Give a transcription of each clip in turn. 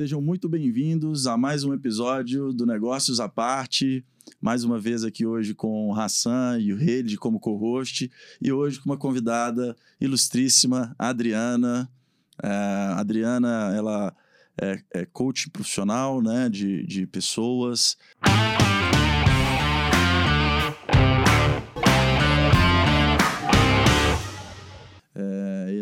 Sejam muito bem-vindos a mais um episódio do Negócios à Parte. Mais uma vez aqui hoje com o Hassan e o Rede como co-host. E hoje com uma convidada ilustríssima, Adriana. É, a Adriana, ela é, é coach profissional né, de, de pessoas.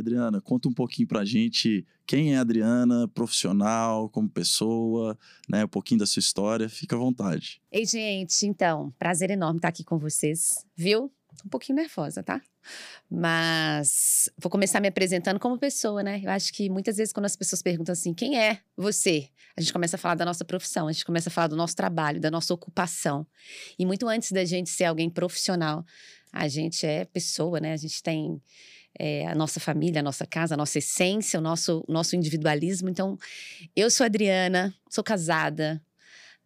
Adriana, conta um pouquinho pra gente quem é a Adriana, profissional, como pessoa, né? Um pouquinho da sua história. Fica à vontade. Ei, gente, então, prazer enorme estar aqui com vocês, viu? Um pouquinho nervosa, tá? Mas vou começar me apresentando como pessoa, né? Eu acho que muitas vezes quando as pessoas perguntam assim, quem é você? A gente começa a falar da nossa profissão, a gente começa a falar do nosso trabalho, da nossa ocupação. E muito antes da gente ser alguém profissional, a gente é pessoa, né? A gente tem é, a nossa família, a nossa casa, a nossa essência, o nosso, nosso individualismo. Então, eu sou Adriana, sou casada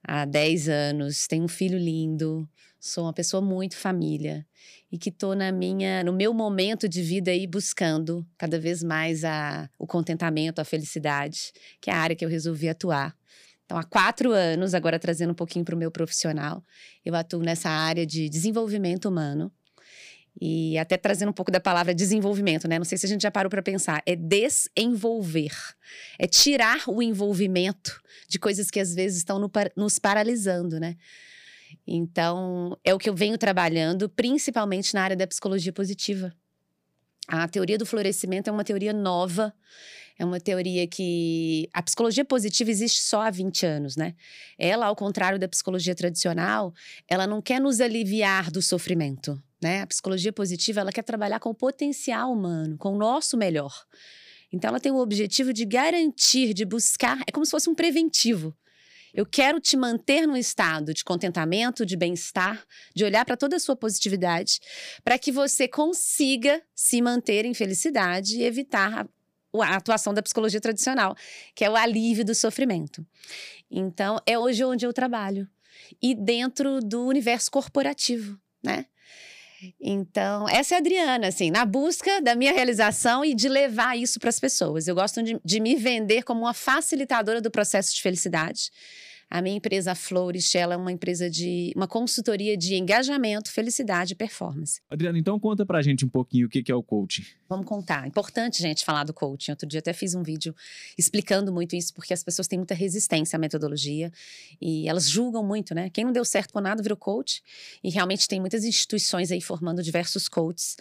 há 10 anos, tenho um filho lindo, sou uma pessoa muito família e que estou na minha, no meu momento de vida aí buscando cada vez mais a, o contentamento, a felicidade, que é a área que eu resolvi atuar. Então, há quatro anos, agora trazendo um pouquinho para o meu profissional, eu atuo nessa área de desenvolvimento humano e até trazendo um pouco da palavra desenvolvimento, né? Não sei se a gente já parou para pensar. É desenvolver. É tirar o envolvimento de coisas que às vezes estão no, nos paralisando, né? Então, é o que eu venho trabalhando, principalmente na área da psicologia positiva. A teoria do florescimento é uma teoria nova, é uma teoria que a psicologia positiva existe só há 20 anos, né? Ela, ao contrário da psicologia tradicional, ela não quer nos aliviar do sofrimento. Né? A psicologia positiva ela quer trabalhar com o potencial humano, com o nosso melhor. Então, ela tem o objetivo de garantir, de buscar, é como se fosse um preventivo. Eu quero te manter num estado de contentamento, de bem-estar, de olhar para toda a sua positividade, para que você consiga se manter em felicidade e evitar a, a, atuação da psicologia tradicional, que é o alívio do sofrimento. Então, é hoje onde eu trabalho. E dentro do universo corporativo, né? Então, essa é a Adriana, assim, na busca da minha realização e de levar isso para as pessoas. Eu gosto de, de me vender como uma facilitadora do processo de felicidade. A minha empresa Flores, ela é uma empresa de uma consultoria de engajamento, felicidade e performance. Adriana, então conta pra gente um pouquinho o que é o coaching. Vamos contar. Importante, gente, falar do coaching. Outro dia até fiz um vídeo explicando muito isso, porque as pessoas têm muita resistência à metodologia e elas julgam muito, né? Quem não deu certo com nada virou coach. E realmente tem muitas instituições aí formando diversos coaches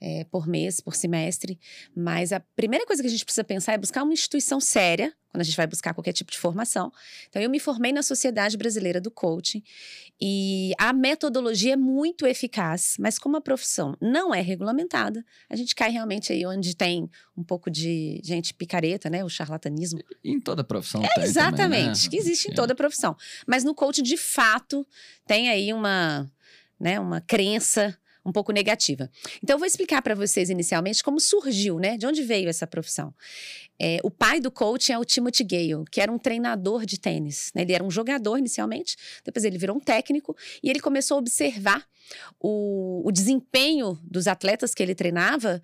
é, por mês, por semestre. Mas a primeira coisa que a gente precisa pensar é buscar uma instituição séria, quando a gente vai buscar qualquer tipo de formação. Então, eu me formei na Sociedade Brasileira do Coaching e a metodologia é muito eficaz, mas como a profissão não é regulamentada, a gente cai realmente aí onde tem um pouco de gente picareta, né? O charlatanismo. Em toda profissão é, Exatamente, também, né? que existe em toda profissão. Mas no coaching, de fato, tem aí uma, né, uma crença um pouco negativa. Então, eu vou explicar para vocês inicialmente como surgiu, né? De onde veio essa profissão. É, o pai do coaching é o Timothy Gale, que era um treinador de tênis. Né? Ele era um jogador inicialmente, depois ele virou um técnico e ele começou a observar o, o desempenho dos atletas que ele treinava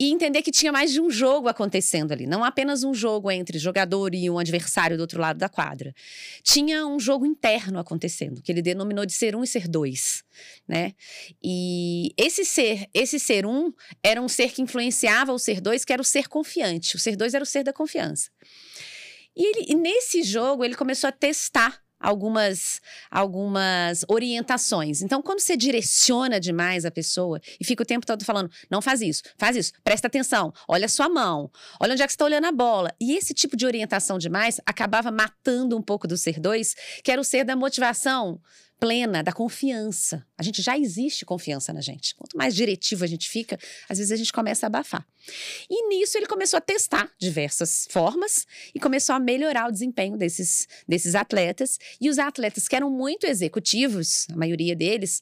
e entender que tinha mais de um jogo acontecendo ali, não apenas um jogo entre jogador e um adversário do outro lado da quadra. Tinha um jogo interno acontecendo, que ele denominou de ser um e ser dois, né? E esse ser, esse ser um era um ser que influenciava o ser dois, que era o ser confiante. O ser dois era o ser da confiança. E, ele, e nesse jogo ele começou a testar algumas, algumas orientações. Então, quando você direciona demais a pessoa e fica o tempo todo falando, não faz isso, faz isso, presta atenção, olha a sua mão, olha onde é que você está olhando a bola. E esse tipo de orientação demais acabava matando um pouco do ser dois, que era o ser da motivação plena, da confiança. A gente já existe confiança na gente. Quanto mais diretivo a gente fica, às vezes a gente começa a abafar. E nisso ele começou a testar diversas formas e começou a melhorar o desempenho desses, desses atletas. E os atletas que eram muito executivos, a maioria deles,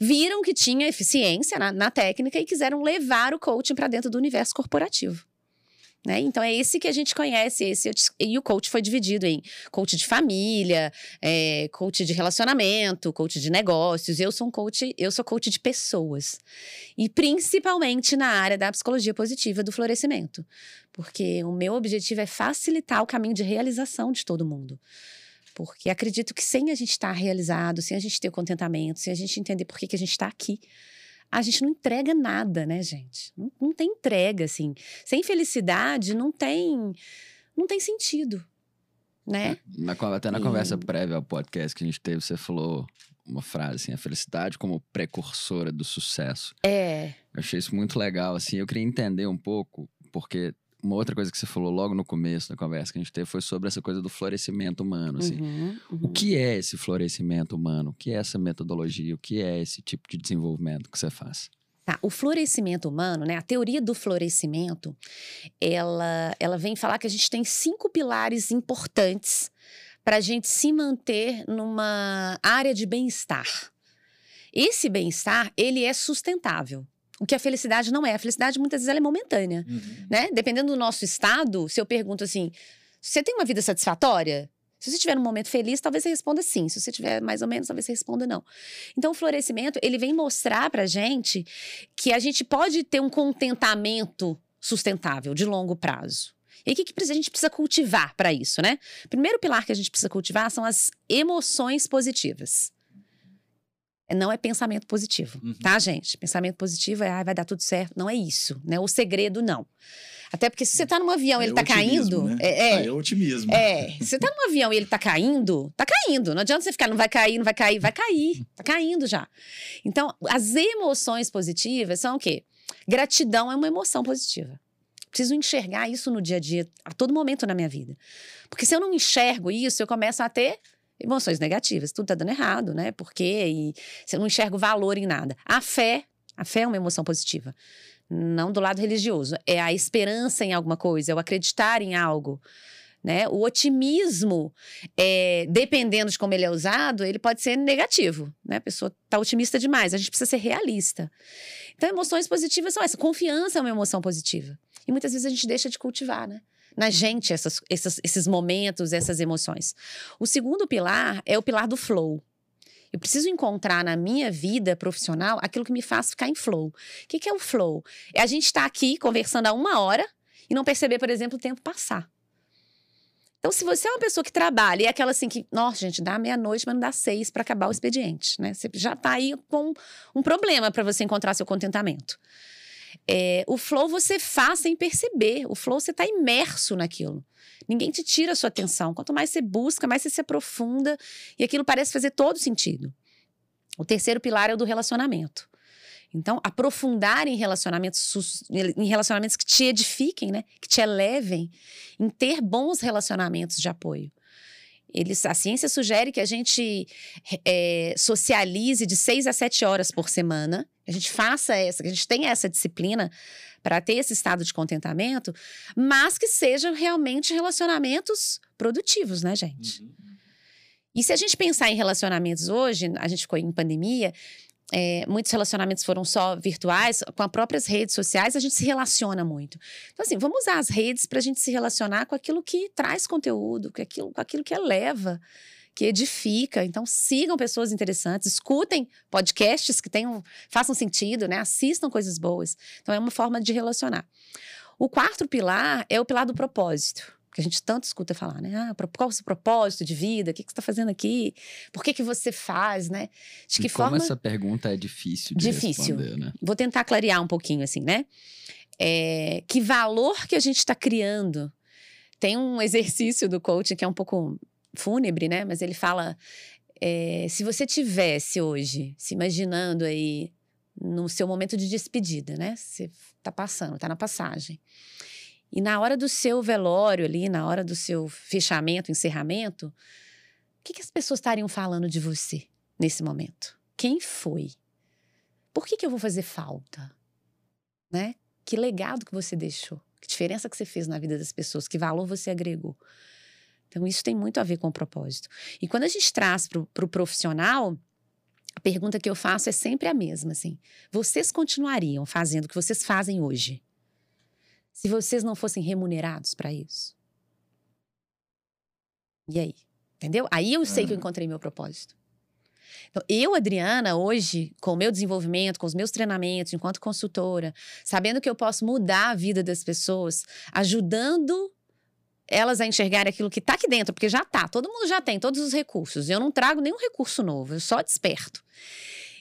viram que tinha eficiência na, na técnica e quiseram levar o coaching para dentro do universo corporativo. Né? Então é esse que a gente conhece, esse e o coach foi dividido em coach de família, é, coach de relacionamento, coach de negócios. Eu sou um coach, eu sou coach de pessoas e principalmente na área da psicologia positiva do florescimento, porque o meu objetivo é facilitar o caminho de realização de todo mundo. Porque acredito que sem a gente estar realizado, sem a gente ter o contentamento, sem a gente entender por que, que a gente está aqui, a gente não entrega nada, né, gente? Não, não tem entrega, assim. Sem felicidade não tem, não tem sentido, né? Na, até na e... conversa prévia ao podcast que a gente teve, você falou uma frase assim, a felicidade como precursora do sucesso. É. Eu achei isso muito legal, assim. Eu queria entender um pouco, porque uma outra coisa que você falou logo no começo da conversa que a gente teve foi sobre essa coisa do florescimento humano. Assim. Uhum, uhum. O que é esse florescimento humano? O que é essa metodologia? O que é esse tipo de desenvolvimento que você faz? Tá, o florescimento humano, né? A teoria do florescimento, ela, ela vem falar que a gente tem cinco pilares importantes para a gente se manter numa área de bem-estar. Esse bem-estar, ele é sustentável. O que a felicidade não é. A felicidade muitas vezes é momentânea, uhum. né? Dependendo do nosso estado, se eu pergunto assim, você tem uma vida satisfatória? Se você estiver num momento feliz, talvez você responda sim. Se você estiver mais ou menos, talvez você responda não. Então, o florescimento, ele vem mostrar pra gente que a gente pode ter um contentamento sustentável, de longo prazo. E o que, que a gente precisa cultivar para isso, né? Primeiro pilar que a gente precisa cultivar são as emoções positivas. Não é pensamento positivo, uhum. tá, gente? Pensamento positivo é, ah, vai dar tudo certo. Não é isso, né? O segredo, não. Até porque se você tá num avião e é ele tá caindo. Né? É, é, é otimismo. É. Se você tá num avião e ele tá caindo, tá caindo. Não adianta você ficar, não vai cair, não vai cair, vai cair. Tá caindo já. Então, as emoções positivas são o quê? Gratidão é uma emoção positiva. Preciso enxergar isso no dia a dia, a todo momento na minha vida. Porque se eu não enxergo isso, eu começo a ter emoções negativas. Tudo tá dando errado, né? Por quê? E você não enxerga o valor em nada. A fé, a fé é uma emoção positiva. Não do lado religioso. É a esperança em alguma coisa, é o acreditar em algo. Né? O otimismo, é, dependendo de como ele é usado, ele pode ser negativo. Né? A pessoa está otimista demais. A gente precisa ser realista. Então, emoções positivas são essa. Confiança é uma emoção positiva. E muitas vezes a gente deixa de cultivar, né? Na gente essas, essas, esses momentos, essas emoções. O segundo pilar é o pilar do flow. Eu preciso encontrar na minha vida profissional aquilo que me faz ficar em flow. O que, que é o flow? É a gente estar tá aqui conversando há uma hora e não perceber, por exemplo, o tempo passar. Então, se você é uma pessoa que trabalha e é aquela assim que, nossa, gente, dá meia-noite, mas não dá seis para acabar o expediente, né? Você já está aí com um problema para você encontrar seu contentamento. É, o flow você faz sem perceber. O flow você está imerso naquilo. Ninguém te tira a sua atenção. Quanto mais você busca, mais você se aprofunda e aquilo parece fazer todo sentido. O terceiro pilar é o do relacionamento. Então, aprofundar em relacionamentos, em relacionamentos que te edifiquem, né? que te elevem, em ter bons relacionamentos de apoio. Eles, a ciência sugere que a gente é, socialize de seis a sete horas por semana, a gente faça essa, que a gente tenha essa disciplina para ter esse estado de contentamento, mas que sejam realmente relacionamentos produtivos, né, gente? Uhum. E se a gente pensar em relacionamentos hoje, a gente ficou em pandemia, é, muitos relacionamentos foram só virtuais, com as próprias redes sociais, a gente se relaciona muito. Então, assim, vamos usar as redes para a gente se relacionar com aquilo que traz conteúdo, com aquilo, com aquilo que eleva, que edifica. Então, sigam pessoas interessantes, escutem podcasts que tenham, façam sentido, né? Assistam coisas boas. Então, é uma forma de relacionar. O quarto pilar é o pilar do propósito que a gente tanto escuta falar, né? Ah, qual é o seu propósito de vida? O que, que você está fazendo aqui? Por que, que você faz, né? De que e forma... Como essa pergunta é difícil de difícil. responder, né? Vou tentar clarear um pouquinho, assim, né? É, que valor que a gente está criando? Tem um exercício do coaching que é um pouco fúnebre, né? Mas ele fala: é, se você tivesse hoje se imaginando aí no seu momento de despedida, né? Você está passando, está na passagem. E na hora do seu velório ali, na hora do seu fechamento, encerramento, o que, que as pessoas estariam falando de você nesse momento? Quem foi? Por que, que eu vou fazer falta? Né? Que legado que você deixou? Que diferença que você fez na vida das pessoas? Que valor você agregou? Então, isso tem muito a ver com o propósito. E quando a gente traz para o pro profissional, a pergunta que eu faço é sempre a mesma, assim. Vocês continuariam fazendo o que vocês fazem hoje? se vocês não fossem remunerados para isso? E aí? Entendeu? Aí eu sei que eu encontrei meu propósito. Então, eu, Adriana, hoje, com o meu desenvolvimento, com os meus treinamentos, enquanto consultora, sabendo que eu posso mudar a vida das pessoas, ajudando elas a enxergarem aquilo que está aqui dentro, porque já está, todo mundo já tem todos os recursos. Eu não trago nenhum recurso novo, eu só desperto.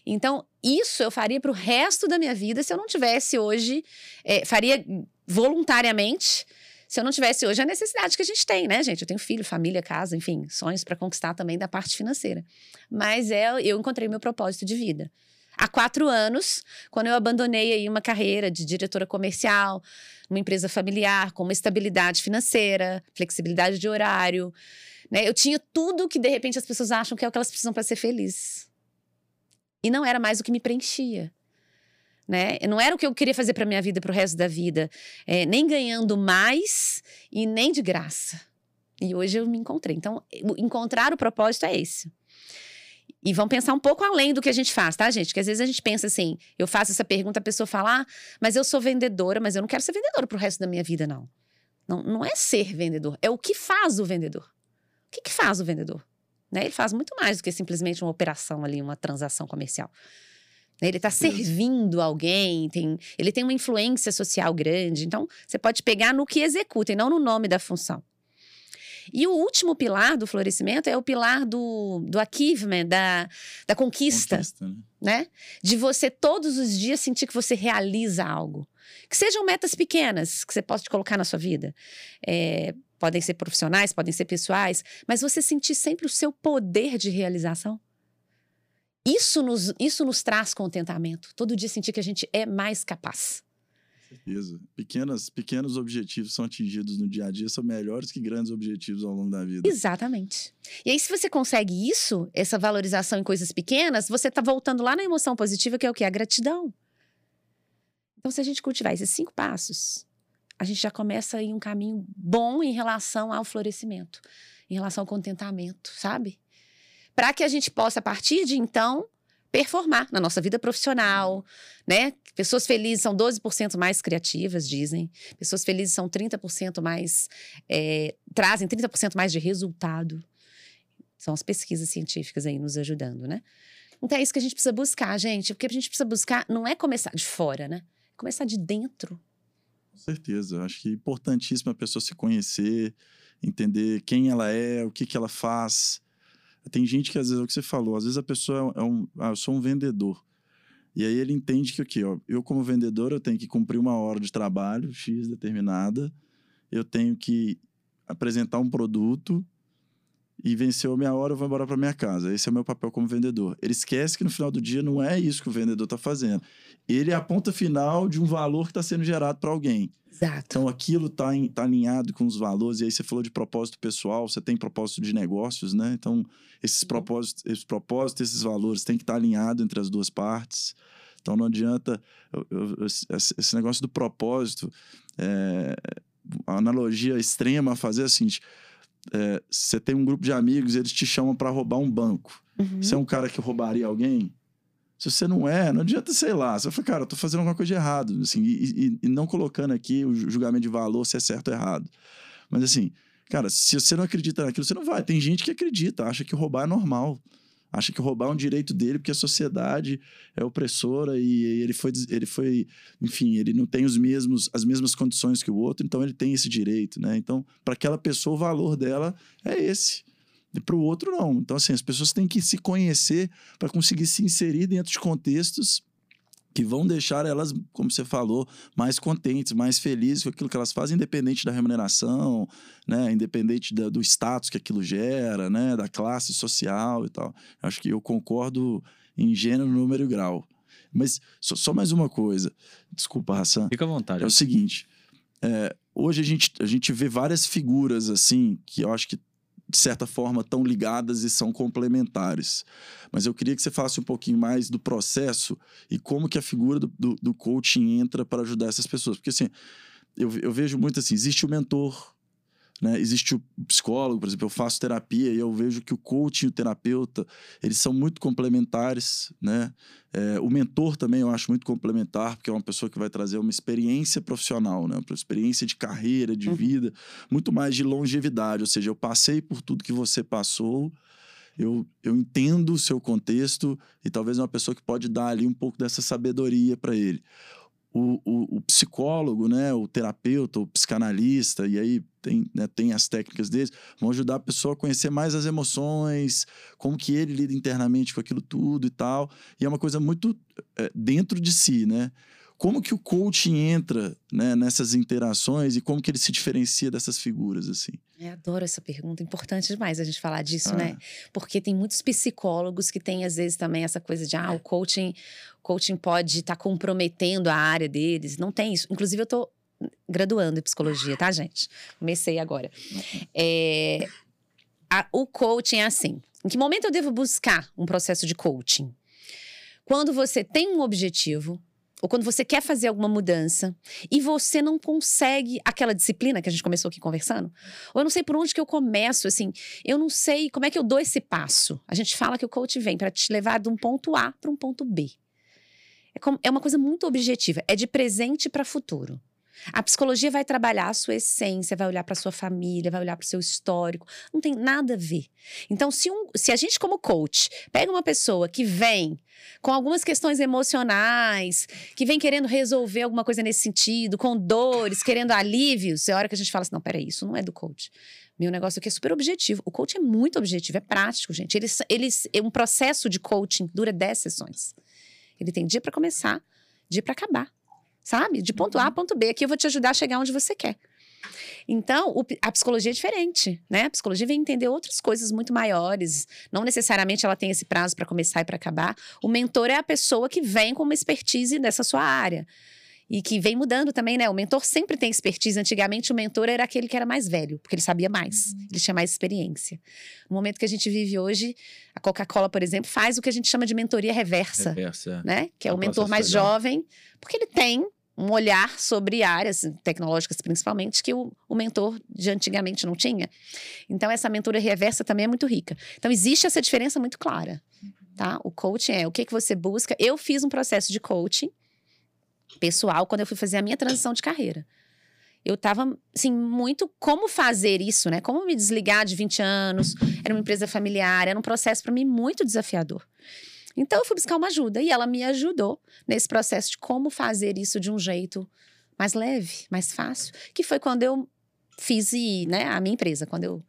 Então, isso eu faria para o resto da minha vida se eu não tivesse hoje, é, faria voluntariamente, se eu não tivesse hoje a necessidade que a gente tem, né, gente? Eu tenho filho, família, casa, enfim, sonhos para conquistar também da parte financeira. Mas é, eu encontrei meu propósito de vida. Há quatro anos, quando eu abandonei aí uma carreira de diretora comercial, uma empresa familiar, com uma estabilidade financeira, flexibilidade de horário, né? Eu tinha tudo que de repente as pessoas acham que é o que elas precisam para ser felizes. E não era mais o que me preenchia. Né? Não era o que eu queria fazer para minha vida, para o resto da vida, é, nem ganhando mais e nem de graça. E hoje eu me encontrei. Então, encontrar o propósito é esse. E vamos pensar um pouco além do que a gente faz, tá, gente? Porque às vezes a gente pensa assim, eu faço essa pergunta, a pessoa fala, ah, mas eu sou vendedora, mas eu não quero ser vendedora pro resto da minha vida, não. Não, não é ser vendedor, é o que faz o vendedor. O que, que faz o vendedor? Né? Ele faz muito mais do que simplesmente uma operação ali, uma transação comercial. Né? Ele está servindo alguém, tem, ele tem uma influência social grande. Então, você pode pegar no que executa e não no nome da função. E o último pilar do florescimento é o pilar do, do achievement, da, da conquista. conquista né? né? De você todos os dias sentir que você realiza algo. Que sejam metas pequenas que você possa colocar na sua vida. É, podem ser profissionais, podem ser pessoais, mas você sentir sempre o seu poder de realização. Isso nos, isso nos traz contentamento. Todo dia sentir que a gente é mais capaz certeza. Pequenas, pequenos objetivos são atingidos no dia a dia, são melhores que grandes objetivos ao longo da vida. Exatamente. E aí, se você consegue isso, essa valorização em coisas pequenas, você está voltando lá na emoção positiva, que é o que? A gratidão. Então, se a gente cultivar esses cinco passos, a gente já começa em um caminho bom em relação ao florescimento, em relação ao contentamento, sabe? Para que a gente possa, a partir de então, performar na nossa vida profissional, né? Pessoas felizes são 12% mais criativas, dizem. Pessoas felizes são 30% mais. É, trazem 30% mais de resultado. São as pesquisas científicas aí nos ajudando, né? Então é isso que a gente precisa buscar, gente. Porque a gente precisa buscar não é começar de fora, né? É começar de dentro. Com certeza. Acho que é importantíssimo a pessoa se conhecer, entender quem ela é, o que, que ela faz tem gente que às vezes é o que você falou, às vezes a pessoa é um, ah, eu sou um vendedor. E aí ele entende que o quê? Ó, eu como vendedor eu tenho que cumprir uma hora de trabalho X determinada, eu tenho que apresentar um produto e venceu a minha hora, eu vou embora para minha casa. Esse é o meu papel como vendedor. Ele esquece que no final do dia não é isso que o vendedor está fazendo. Ele é a ponta final de um valor que está sendo gerado para alguém. Exato. Então aquilo está tá alinhado com os valores. E aí você falou de propósito pessoal, você tem propósito de negócios, né? Então esses propósitos, esses propósitos, esses valores têm que estar tá alinhados entre as duas partes. Então não adianta eu, eu, esse negócio do propósito. É, a analogia extrema a fazer é a seguinte: é, você tem um grupo de amigos, eles te chamam para roubar um banco. Uhum. Você é um cara que roubaria alguém? Se você não é, não adianta, sei lá. Você fala, cara, eu tô fazendo alguma coisa de errado. Assim, e, e, e não colocando aqui o julgamento de valor se é certo ou errado. Mas assim, cara, se você não acredita naquilo, você não vai. Tem gente que acredita, acha que roubar é normal. Acha que roubar é um direito dele porque a sociedade é opressora e ele foi, ele foi, enfim, ele não tem os mesmos, as mesmas condições que o outro, então ele tem esse direito, né? Então, para aquela pessoa, o valor dela é esse. E para o outro, não. Então, assim, as pessoas têm que se conhecer para conseguir se inserir dentro de contextos que vão deixar elas, como você falou, mais contentes, mais felizes com aquilo que elas fazem, independente da remuneração, né? independente da, do status que aquilo gera, né? da classe social e tal. Acho que eu concordo em gênero, número e grau. Mas só, só mais uma coisa. Desculpa, Hassan. Fica à vontade. É o seguinte. É, hoje a gente, a gente vê várias figuras assim que eu acho que de certa forma, estão ligadas e são complementares. Mas eu queria que você falasse um pouquinho mais do processo e como que a figura do, do, do coaching entra para ajudar essas pessoas. Porque, assim, eu, eu vejo muito assim, existe o mentor, Né? Existe o psicólogo, por exemplo, eu faço terapia e eu vejo que o coach e o terapeuta, eles são muito complementares, né? É, o mentor também eu acho muito complementar, porque é uma pessoa que vai trazer uma experiência profissional, né? Uma experiência de carreira, de uhum. vida, muito mais de longevidade, ou seja, eu passei por tudo que você passou, eu, eu entendo o seu contexto e talvez é uma pessoa que pode dar ali um pouco dessa sabedoria para ele o, o, o, psicólogo, né, o terapeuta, o psicanalista, e aí tem, né, tem as técnicas deles, vão ajudar a pessoa a conhecer mais as emoções, como que ele lida internamente com aquilo tudo e tal. E é uma coisa muito é, dentro de si, né? Como que o coaching entra né, nessas interações e como que ele se diferencia dessas figuras, assim? Eu adoro essa pergunta, importante demais a gente falar disso, ah. né? Porque tem muitos psicólogos que têm, às vezes, também essa coisa de, ah, o coaching, coaching pode estar tá comprometendo a área deles. Não tem isso. Inclusive, eu estou graduando em psicologia, tá, gente? Comecei agora. É, a, o coaching é assim. Em que momento eu devo buscar um processo de coaching? Quando você tem um objetivo, ou quando você quer fazer alguma mudança e você não consegue aquela disciplina que a gente começou aqui conversando, ou eu não sei por onde que eu começo, assim, eu não sei como é que eu dou esse passo. A gente fala que o coach vem para te levar de um ponto A para um ponto B. É, como, é uma coisa muito objetiva, é de presente para futuro. A psicologia vai trabalhar a sua essência, vai olhar para sua família, vai olhar para o seu histórico. Não tem nada a ver. Então, se, um, se a gente, como coach, pega uma pessoa que vem com algumas questões emocionais, que vem querendo resolver alguma coisa nesse sentido, com dores, querendo alívios, é hora que a gente fala assim: não, peraí, isso não é do coach. Meu negócio aqui é super objetivo. O coach é muito objetivo, é prático, gente. Eles, eles, um processo de coaching dura 10 sessões. Ele tem dia para começar, dia para acabar sabe? De ponto A a uhum. ponto B. Aqui eu vou te ajudar a chegar onde você quer. Então, o, a psicologia é diferente, né? A psicologia vem entender outras coisas muito maiores. Não necessariamente ela tem esse prazo para começar e para acabar. O mentor é a pessoa que vem com uma expertise dessa sua área. E que vem mudando também, né? O mentor sempre tem expertise. Antigamente, o mentor era aquele que era mais velho, porque ele sabia mais, uhum. ele tinha mais experiência. No momento que a gente vive hoje, a Coca-Cola, por exemplo, faz o que a gente chama de mentoria reversa. Reversa. É. Né? Que é, é o mentor mais jovem, porque ele tem um olhar sobre áreas tecnológicas, principalmente, que o, o, mentor de antigamente não tinha. Então, essa mentoria reversa também é muito rica. Então, existe essa diferença muito clara. Tá? O coaching é o que, que você busca. Eu fiz um processo de coaching pessoal quando eu fui fazer a minha transição de carreira. Eu estava, assim, muito como fazer isso, né? Como me desligar de 20 anos, era uma empresa familiar, era um processo para mim muito desafiador. Então eu fui buscar uma ajuda e ela me ajudou nesse processo de como fazer isso de um jeito mais leve, mais fácil, que foi quando eu fiz né, a minha empresa, quando eu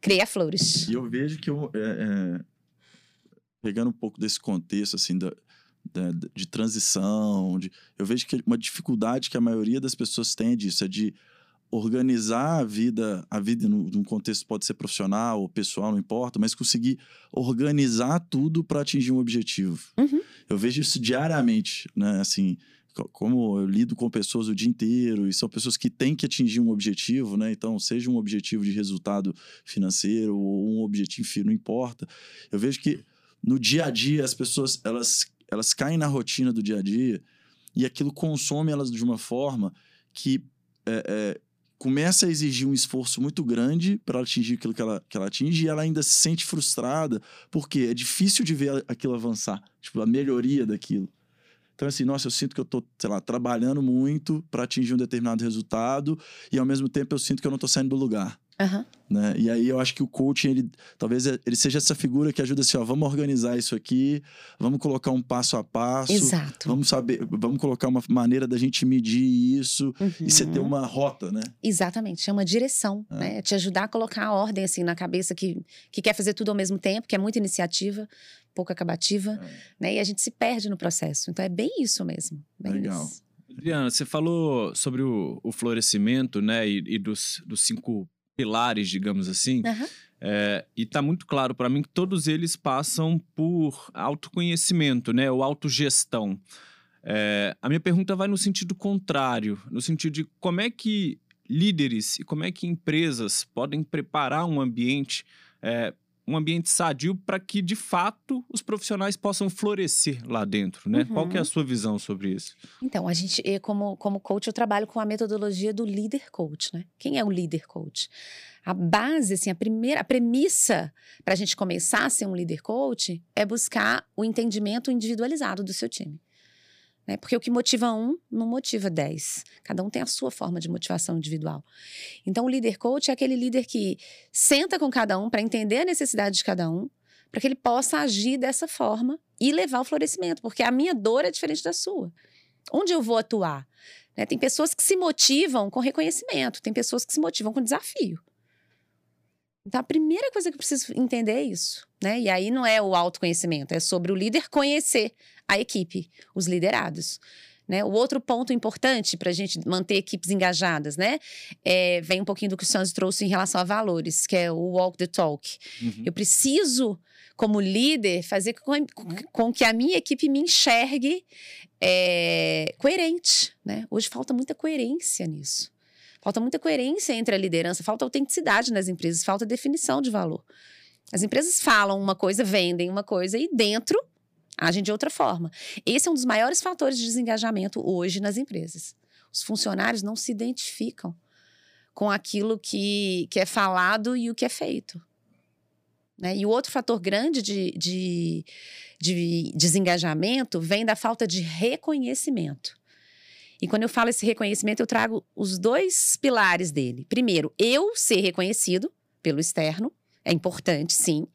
criei a Flores. E eu vejo que eu, é, é, pegando um pouco desse contexto assim da, da, de transição, de, eu vejo que uma dificuldade que a maioria das pessoas tem é disso, é de organizar a vida, a vida num contexto pode ser profissional ou pessoal, não importa, mas conseguir organizar tudo para atingir um objetivo. Uhum. Eu vejo isso diariamente, né? Assim, como eu lido com pessoas o dia inteiro e são pessoas que têm que atingir um objetivo, né? Então, seja um objetivo de resultado financeiro ou um objetivo, não importa. Eu vejo que no dia a dia as pessoas elas elas caem na rotina do dia a dia e aquilo consome elas de uma forma que é, é, começa a exigir um esforço muito grande para atingir aquilo que ela, que ela atinge e ela ainda se sente frustrada porque é difícil de ver aquilo avançar, tipo, a melhoria daquilo. Então, assim, nossa, eu sinto que eu tô, sei lá, trabalhando muito para atingir um determinado resultado e ao mesmo tempo eu sinto que eu não tô saindo do lugar. Uhum. Né? E aí eu acho que o coaching, ele, talvez ele seja essa figura que ajuda assim, ó, vamos organizar isso aqui, vamos colocar um passo a passo, Exato. vamos saber, vamos colocar uma maneira da gente medir isso uhum. e você ter uhum. uma rota, né? Exatamente, é uma direção, é. né? Te ajudar a colocar a ordem assim na cabeça que, que quer fazer tudo ao mesmo tempo, que é muita iniciativa, pouco acabativa, é. né? E a gente se perde no processo. Então é bem isso mesmo. Bem Legal. Isso. Adriana, você falou sobre o, o florescimento, né, e, e dos, dos cinco pilares, digamos assim. Uhum. É, e está muito claro para mim que todos eles passam por autoconhecimento, né? Ou autogestão. É, a minha pergunta vai no sentido contrário, no sentido de como é que líderes e como é que empresas podem preparar um ambiente é, um ambiente sadio para que, de fato, os profissionais possam florescer lá dentro, né? Uhum. Qual que é a uhum. sua visão sobre isso? Então, a gente, como, como coach, eu trabalho com a metodologia do líder coach, né? Quem é o líder coach? A base, assim, a primeira, a premissa para a gente começar a ser um líder coach é buscar o entendimento individualizado do seu time. Né? Porque o que motiva um não motiva dez. Cada um tem a sua forma de motivação individual. Então, o líder coach é aquele líder que senta com cada um para entender a necessidade de cada um, para que ele possa agir dessa forma e levar ao florescimento, porque a minha dor é diferente da sua. Onde eu vou atuar? Né? Tem pessoas que se motivam com reconhecimento, tem pessoas que se motivam com desafio. Então, a primeira coisa que eu preciso entender é isso. Né? E aí não é o autoconhecimento, é sobre o líder conhecer a equipe, os liderados. Né? O outro ponto importante para a gente manter equipes engajadas, né? É, vem um pouquinho do que o Santos trouxe em relação a valores, que é o walk the talk. Uhum. Eu preciso, como líder, fazer com, com, que a minha equipe me enxergue é, coerente. Né? Hoje falta muita coerência nisso. Falta muita coerência entre a liderança, falta autenticidade nas empresas, falta definição de valor. As empresas falam uma coisa, vendem uma coisa e dentro agem de outra forma. Esse é um dos maiores fatores de desengajamento hoje nas empresas. Os funcionários não se identificam com aquilo que, que é falado e o que é feito. Né? E o outro fator grande de, de, de desengajamento vem da falta de reconhecimento. E quando eu falo esse reconhecimento, eu trago os dois pilares dele. Primeiro, eu ser reconhecido pelo externo, é importante, sim.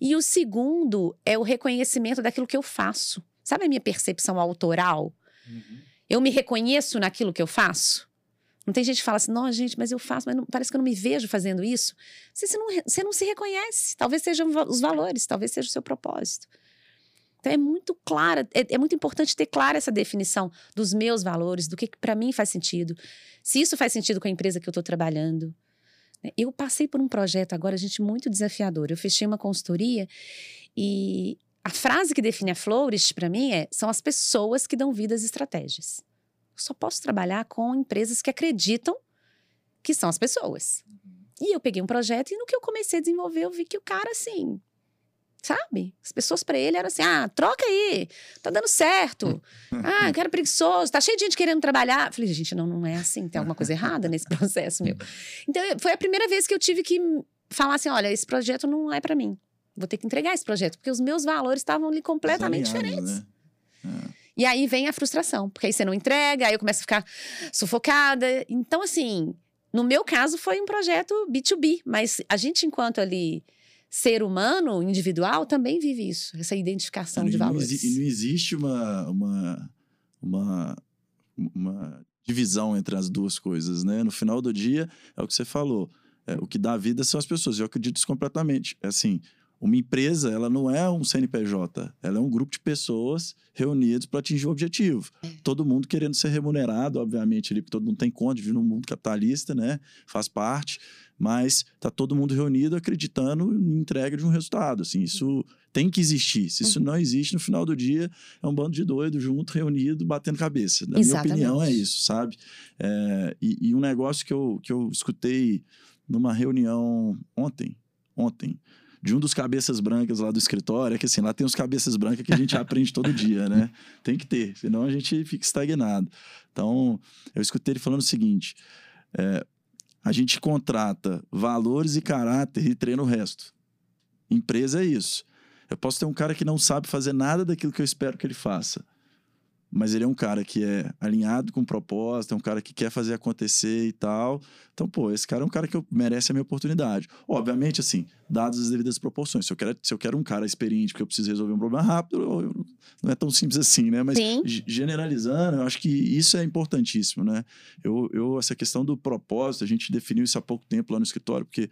E o segundo é o reconhecimento daquilo que eu faço. Sabe a minha percepção autoral? Uhum. Eu me reconheço naquilo que eu faço? Não tem gente que fala assim, não, gente, mas eu faço, mas não, parece que eu não me vejo fazendo isso. Você, você, não, você não se reconhece. Talvez sejam os valores, talvez seja o seu propósito. Então é muito clara, é, é muito importante ter clara essa definição dos meus valores, do que, que para mim faz sentido. Se isso faz sentido com a empresa que eu estou trabalhando, né? Eu passei por um projeto agora, gente, muito desafiador. Eu fechei uma consultoria e a frase que define a Flores para mim é: são as pessoas que dão vida às estratégias. Eu só posso trabalhar com empresas que acreditam que são as pessoas. E eu peguei um projeto e no que eu comecei a desenvolver, eu vi que o cara, assim, sabe? As pessoas para ele eram assim: ah, troca aí, tá dando certo. Ah, quero preguiçoso, tá cheio de gente querendo trabalhar. Falei, gente, não, não é assim, tem alguma coisa errada nesse processo meu. Então, foi a primeira vez que eu tive que falar assim: olha, esse projeto não é para mim. Vou ter que entregar esse projeto, porque os meus valores estavam ali completamente diferentes. Né? É. E aí vem a frustração, porque aí você não entrega, aí eu começo a ficar sufocada. Então, assim, no meu caso foi um projeto B2B, mas a gente, enquanto ali ser humano, individual, também vive isso, essa identificação de valores. E não existe uma, uma, uma, uma divisão entre as duas coisas, né? No final do dia, é o que você falou, é, o que dá vida são as pessoas. Eu acredito isso completamente. É assim, uma empresa, ela não é um CNPJ, ela é um grupo de pessoas reunidos para atingir o objetivo. É. Todo mundo querendo ser remunerado, obviamente, ali, porque todo mundo tem conta vir num mundo capitalista, né? Faz parte, mas tá todo mundo reunido acreditando em entrega de um resultado. Assim, isso tem que existir. Se isso uhum. não existe, no final do dia, é um bando de doido junto, reunido, batendo cabeça. Na Exatamente. minha opinião, é isso, sabe? É, e, e um negócio que eu, que eu escutei numa reunião ontem, ontem, de um dos cabeças brancas lá do escritório, é que assim, lá tem os cabeças brancas que a gente aprende todo dia, né? Tem que ter, senão a gente fica estagnado. Então, eu escutei ele falando o seguinte: é, a gente contrata valores e caráter e treina o resto. Empresa é isso. Eu posso ter um cara que não sabe fazer nada daquilo que eu espero que ele faça mas ele é um cara que é alinhado com o propósito, é um cara que quer fazer acontecer e tal. Então, pô, esse cara é um cara que merece a minha oportunidade. Obviamente, assim, dadas as devidas proporções. Se eu quero, se eu quero um cara experiente porque eu preciso resolver um problema rápido, eu, eu, não é tão simples assim, né? Mas Sim. generalizando, eu acho que isso é importantíssimo, né? Eu, eu, essa questão do propósito, a gente definiu isso há pouco tempo lá no escritório, porque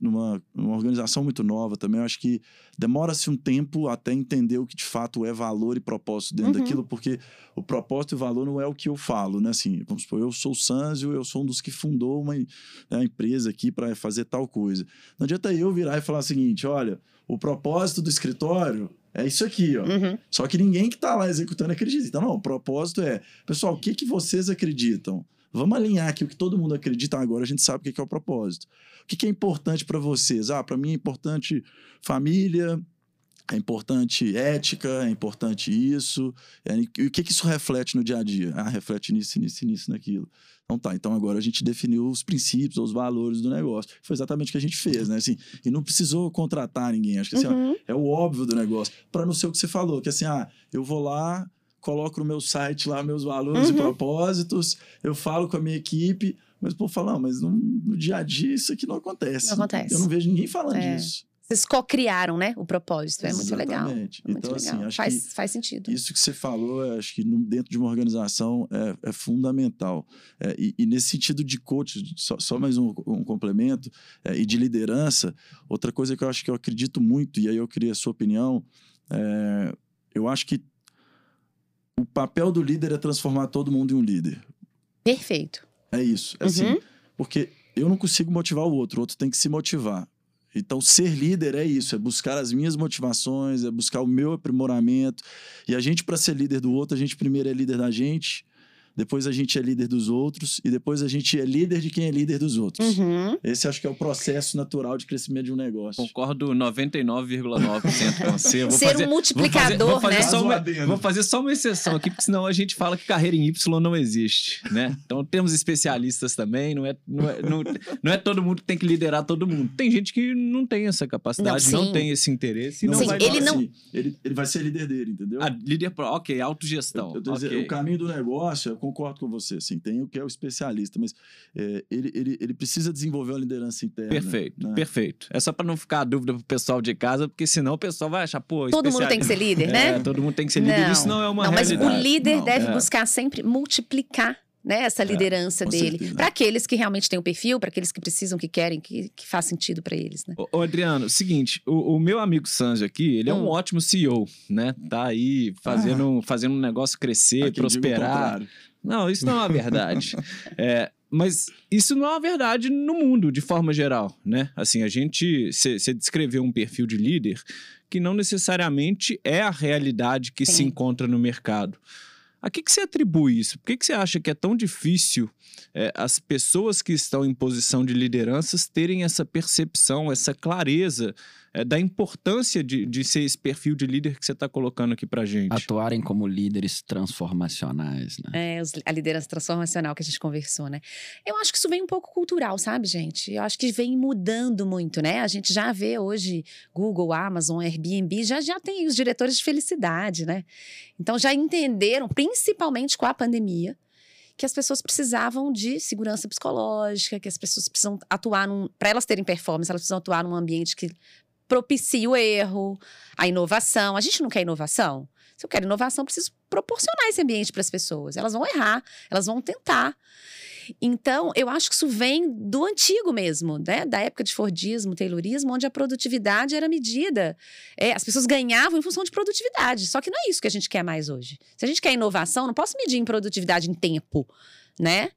numa, numa organização muito nova também, eu acho que demora-se um tempo até entender o que de fato é valor e propósito dentro uhum. daquilo, porque o propósito e valor não é o que eu falo, né? Assim, vamos supor, eu sou o Sanzio, eu sou um dos que fundou uma né, empresa aqui para fazer tal coisa. Não adianta eu virar e falar o seguinte: olha, o propósito do escritório é isso aqui, ó. Uhum. Só que ninguém que está lá executando acredita. Então, não, o propósito é, pessoal, o que, que vocês acreditam? Vamos alinhar aqui o que todo mundo acredita agora, a gente sabe o que é o propósito. O que é importante para vocês? Ah, para mim é importante família, é importante ética, é importante isso. É, e o que, que isso reflete no dia a dia? Ah, reflete nisso, nisso, nisso, naquilo. Então tá, então agora a gente definiu os princípios, os valores do negócio. Foi exatamente o que a gente fez, né? Assim, e não precisou contratar ninguém. Acho que assim, uhum. ó, é o óbvio do negócio. Para não ser o que você falou, que assim, ah, eu vou lá, coloco no meu site lá meus valores uhum. e propósitos, eu falo com a minha equipe, mas pô, falar, mas no, no, dia a dia isso aqui não acontece. Não acontece. Eu não vejo ninguém falando é. disso. Vocês co-criaram, né, o propósito. É muito legal. É muito então, assim, legal. assim, acho faz, que faz sentido. Isso que você falou, acho que dentro de uma organização é, é fundamental. É, e, e, nesse sentido de coach, só, só mais um, um complemento, é, e de liderança, outra coisa que eu acho que eu acredito muito, e aí eu queria a sua opinião, é, eu acho que o papel do líder é transformar todo mundo em um líder. Perfeito. É isso. É assim, uhum. porque eu não consigo motivar o outro, o outro tem que se motivar. Então, ser líder é isso, é buscar as minhas motivações, é buscar o meu aprimoramento. E a gente, para ser líder do outro, a gente primeiro é líder da gente, depois a gente é líder dos outros e depois a gente é líder de quem é líder dos outros. Uhum. Esse acho que é o processo natural de crescimento de um negócio. Concordo 99,9% com você. Vou Ser fazer, um multiplicador, vou fazer, vou fazer né? Uma, vou fazer só uma exceção aqui, porque senão a gente fala que carreira em Y não existe, né? Então temos especialistas também, não é, não é, não, não é todo mundo que tem que liderar todo mundo. Tem gente que não tem essa capacidade, não, não tem esse interesse. Não, não vai ele, não... Assim, ele, ele vai ser líder dele, entendeu? Ah, líder, ok, autogestão. Eu, eu okay. dizendo, o caminho do negócio concordo com você, assim, tem o que é o especialista, mas é, ele, ele, ele precisa desenvolver uma liderança interna. Perfeito, né? perfeito. É só para não ficar a dúvida pro pessoal de casa, porque senão o pessoal vai achar, pô, Todo mundo tem que ser líder, né? É, todo mundo tem que ser líder, não. isso não é uma não, realidade. Mas o líder não, deve é. buscar sempre multiplicar né, essa é, liderança é, dele. Para aqueles que realmente têm o perfil, para aqueles que precisam, que querem, que, que faz sentido para eles, né? Ô, ô, Adriano, seguinte, o, o, meu amigo Sanji aqui, ele hum. é um hum. ótimo CEO, né? Tá aí fazendo, ah. fazendo um negócio crescer, prosperar. Não, isso não é uma verdade. é, mas isso não é uma verdade no mundo, de forma geral, né? Assim, a gente... Você descreveu um perfil de líder que não necessariamente é a realidade que Sim. se encontra no mercado. A que, que você atribui isso? Por que, que você acha que é tão difícil é, as pessoas que estão em posição de lideranças terem essa percepção, essa clareza é, da importância de, de ser esse perfil de líder que você está colocando aqui para gente? Atuarem como líderes transformacionais, né? É, a liderança transformacional que a gente conversou, né? Eu acho que isso vem um pouco cultural, sabe, gente? Eu acho que vem mudando muito, né? A gente já vê hoje Google, Amazon, Airbnb, já, já tem os diretores de felicidade, né? Então já entenderam, principalmente com a pandemia, que as pessoas precisavam de segurança psicológica, que as pessoas precisam atuar num. Para elas terem performance, elas precisam atuar num ambiente que propicie o erro, a inovação. A gente não quer inovação? Se eu quero inovação, preciso proporcionar esse ambiente para as pessoas. Elas vão errar, elas vão tentar. Então, eu acho que isso vem do antigo mesmo, né? Da época de Fordismo, Taylorismo, onde a produtividade era medida. É, as pessoas ganhavam em função de produtividade. Só que não é isso que a gente quer mais hoje. Se a gente quer inovação, não posso medir em produtividade em tempo né?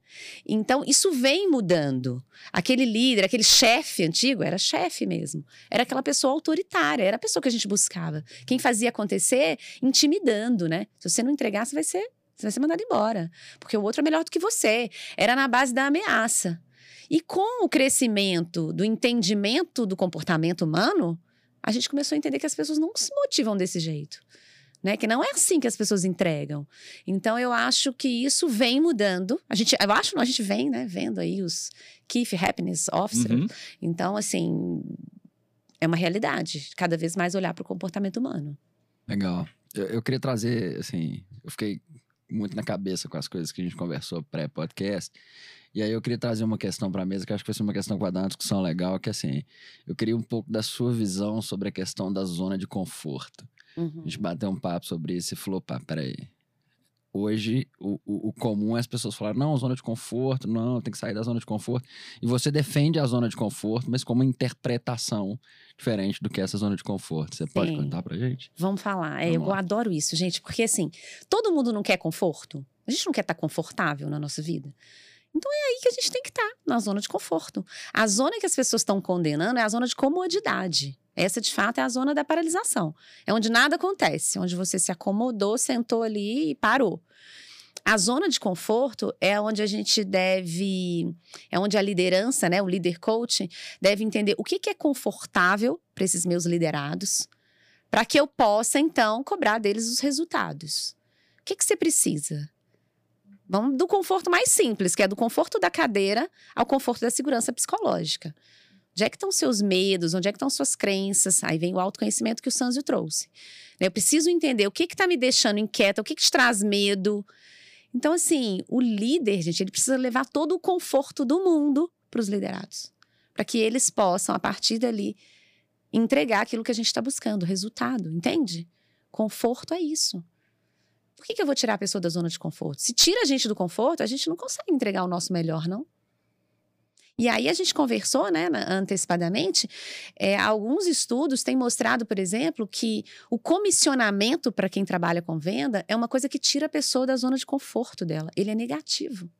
Então, isso vem mudando. Aquele líder, aquele chefe antigo, era chefe mesmo. Era aquela pessoa autoritária, era a pessoa que a gente buscava. Quem fazia acontecer, intimidando, né? Se você não entregar, você vai ser você vai ser mandado embora. Porque o outro é melhor do que você. Era na base da ameaça. E com o crescimento do entendimento do comportamento humano, a gente começou a entender que as pessoas não se motivam desse jeito. Né? Que não é assim que as pessoas entregam. Então eu acho que isso vem mudando. A gente, eu acho, não, a gente vem, né, vendo aí os Keith Happiness Officer. Uhum. Então, assim, é uma realidade. Cada vez mais olhar para o comportamento humano. Legal. Eu, eu, queria trazer, assim, eu fiquei muito na cabeça com as coisas que a gente conversou pré-podcast. E aí eu queria trazer uma questão para a mesa, que acho que vai ser uma questão que vai dar uma discussão legal, que assim, eu queria um pouco da sua visão sobre a questão da zona de conforto. Uhum. A gente bateu um papo sobre isso e falou, pá, peraí, hoje o, o, o, comum é as pessoas falarem, não, zona de conforto, não, tem que sair da zona de conforto. E você defende a zona de conforto, mas com uma interpretação diferente do que essa zona de conforto. Você Sim. pode contar pra gente? Vamos falar. É, Vamos eu lá. adoro isso, gente, porque assim, todo mundo não quer conforto. A gente não quer estar confortável na nossa vida. Então é aí que a gente tem que estar, na zona de conforto. A zona que as pessoas estão condenando é a zona de comodidade. Essa, de fato, é a zona da paralisação. É onde nada acontece, onde você se acomodou, sentou ali e parou. A zona de conforto é onde a gente deve, é onde a liderança, né, o líder coach, deve entender o que, que é confortável para esses meus liderados, para que eu possa, então, cobrar deles os resultados. O que, que você precisa? Vamos do conforto mais simples, que é do conforto da cadeira ao conforto da segurança psicológica. Onde é que estão seus medos? Onde é que estão suas crenças? Aí vem o autoconhecimento que o Sanzio trouxe. Eu preciso entender o que está me deixando inquieta, o que, que te traz medo. Então, assim, o líder, gente, ele precisa levar todo o conforto do mundo para os liderados. Para que eles possam, a partir dali, entregar aquilo que a gente está buscando, resultado, entende? Conforto é isso. Por que, que eu vou tirar a pessoa da zona de conforto? Se tira a gente do conforto, a gente não consegue entregar o nosso melhor, não. E aí a gente conversou, né, antecipadamente, é, alguns estudos têm mostrado, por exemplo, que o comissionamento para quem trabalha com venda é uma coisa que tira a pessoa da zona de conforto dela. Ele é negativo.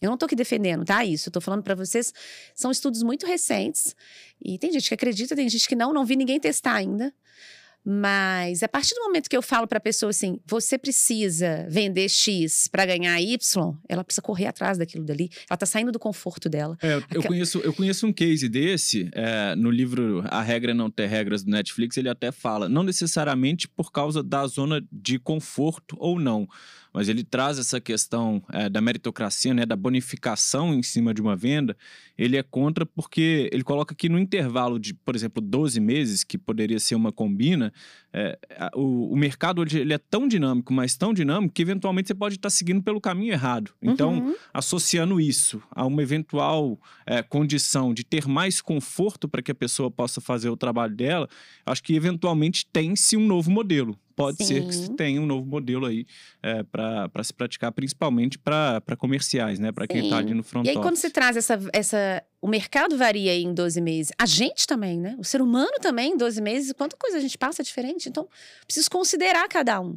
Eu não estou aqui defendendo, tá? Isso. Eu estou falando para vocês. São estudos muito recentes. E tem gente que acredita, tem gente que não. Não vi ninguém testar ainda. Mas a partir do momento que eu falo para a pessoa assim, você precisa vender X para ganhar Y, ela precisa correr atrás daquilo dali. Ela está saindo do conforto dela. É, eu, conheço, eu conheço um case desse, é, no livro A Regra é Não Ter Regras do Netflix, ele até fala, não necessariamente por causa da zona de conforto ou não, mas ele traz essa questão é, da meritocracia, né, da bonificação em cima de uma venda, ele é contra porque ele coloca que no intervalo de, por exemplo, 12 meses, que poderia ser uma combina, é, o, o, mercado hoje ele é tão dinâmico, mas tão dinâmico, que eventualmente você pode estar seguindo pelo caminho errado. Então, uhum. associando isso a uma eventual é, condição de ter mais conforto para que a pessoa possa fazer o trabalho dela, acho que eventualmente tem-se um novo modelo pode Sim. ser que se tenha um novo modelo aí é, para se praticar, principalmente para comerciais, né? Para quem está ali no front E aí, office. quando se traz essa, essa. O mercado varia em 12 meses. A gente também, né? O ser humano também, em 12 meses, quanta coisa a gente passa diferente. Então, preciso considerar cada um.